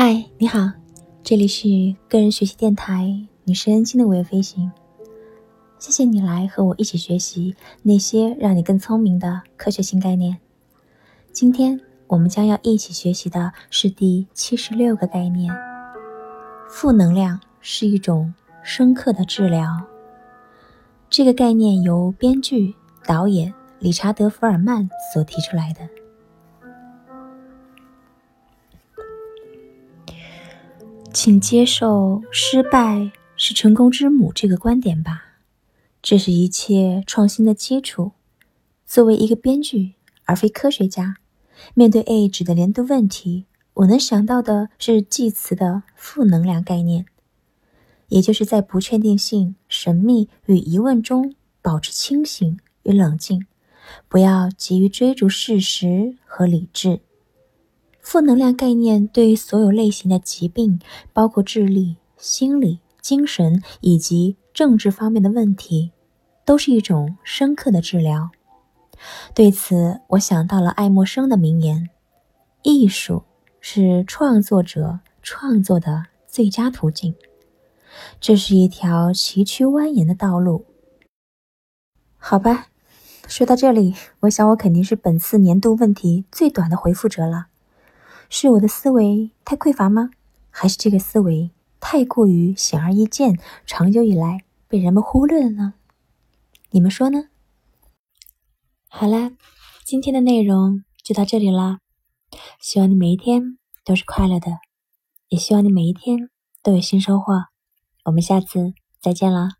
嗨你好，这里是个人学习电台你是恩静的午夜飞行。谢谢你来和我一起学习那些让你更聪明的科学新概念。今天我们将要一起学习的是第七十六个概念：负能量是一种深刻的治疗。这个概念由编剧、导演理查德·福尔曼所提出来的。请接受“失败是成功之母”这个观点吧，这是一切创新的基础。作为一个编剧而非科学家，面对 age 的连读问题，我能想到的是祭词的负能量概念，也就是在不确定性、神秘与疑问中保持清醒与冷静，不要急于追逐事实和理智。负能量概念对所有类型的疾病，包括智力、心理、精神以及政治方面的问题，都是一种深刻的治疗。对此，我想到了爱默生的名言：“艺术是创作者创作的最佳途径。”这是一条崎岖蜿蜒的道路。好吧，说到这里，我想我肯定是本次年度问题最短的回复者了。是我的思维太匮乏吗？还是这个思维太过于显而易见，长久以来被人们忽略了呢？你们说呢？好啦，今天的内容就到这里啦。希望你每一天都是快乐的，也希望你每一天都有新收获。我们下次再见啦！